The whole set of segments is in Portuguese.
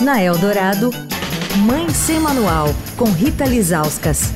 Na Eldorado, Mãe Sem Manual, com Rita Lizauskas.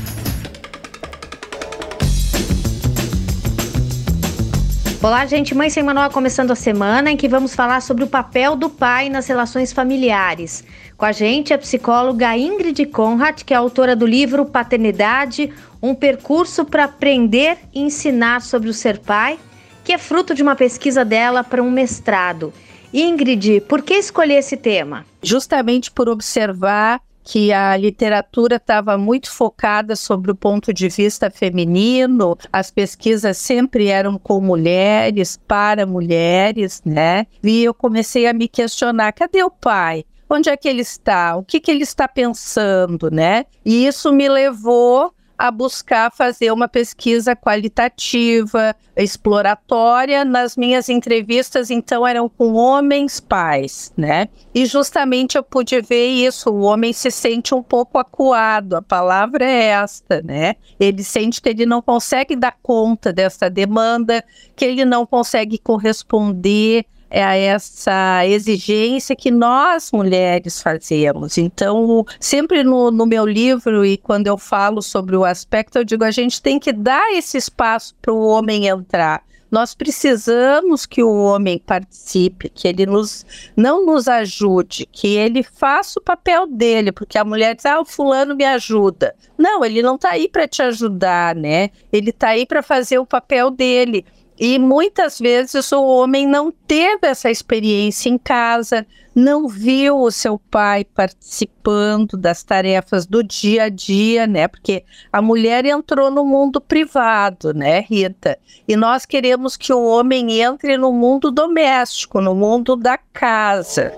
Olá, gente. Mãe Sem Manual começando a semana em que vamos falar sobre o papel do pai nas relações familiares. Com a gente a psicóloga Ingrid Conrad, que é autora do livro Paternidade, um percurso para aprender e ensinar sobre o ser pai, que é fruto de uma pesquisa dela para um mestrado. Ingrid, por que escolher esse tema? Justamente por observar que a literatura estava muito focada sobre o ponto de vista feminino, as pesquisas sempre eram com mulheres, para mulheres, né? E eu comecei a me questionar: cadê o pai? Onde é que ele está? O que, que ele está pensando, né? E isso me levou a buscar fazer uma pesquisa qualitativa, exploratória. Nas minhas entrevistas, então, eram com homens pais, né? E justamente eu pude ver isso. O homem se sente um pouco acuado, a palavra é esta, né? Ele sente que ele não consegue dar conta dessa demanda, que ele não consegue corresponder a essa exigência que nós mulheres fazemos. Então, sempre no, no meu livro e quando eu falo sobre o aspecto, eu digo a gente tem que dar esse espaço para o homem entrar. Nós precisamos que o homem participe, que ele nos, não nos ajude, que ele faça o papel dele, porque a mulher diz: ah, o fulano me ajuda. Não, ele não está aí para te ajudar, né? Ele está aí para fazer o papel dele. E muitas vezes o homem não teve essa experiência em casa, não viu o seu pai participando das tarefas do dia a dia, né? Porque a mulher entrou no mundo privado, né, Rita? E nós queremos que o homem entre no mundo doméstico, no mundo da casa.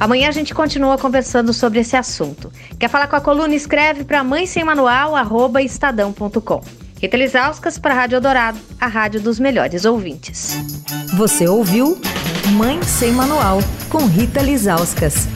Amanhã a gente continua conversando sobre esse assunto. Quer falar com a coluna? Escreve para mãe sem manual, arroba estadão.com. Rita Lisauskas para a Rádio Dourado, a rádio dos melhores ouvintes. Você ouviu Mãe Sem Manual, com Rita Lisauskas.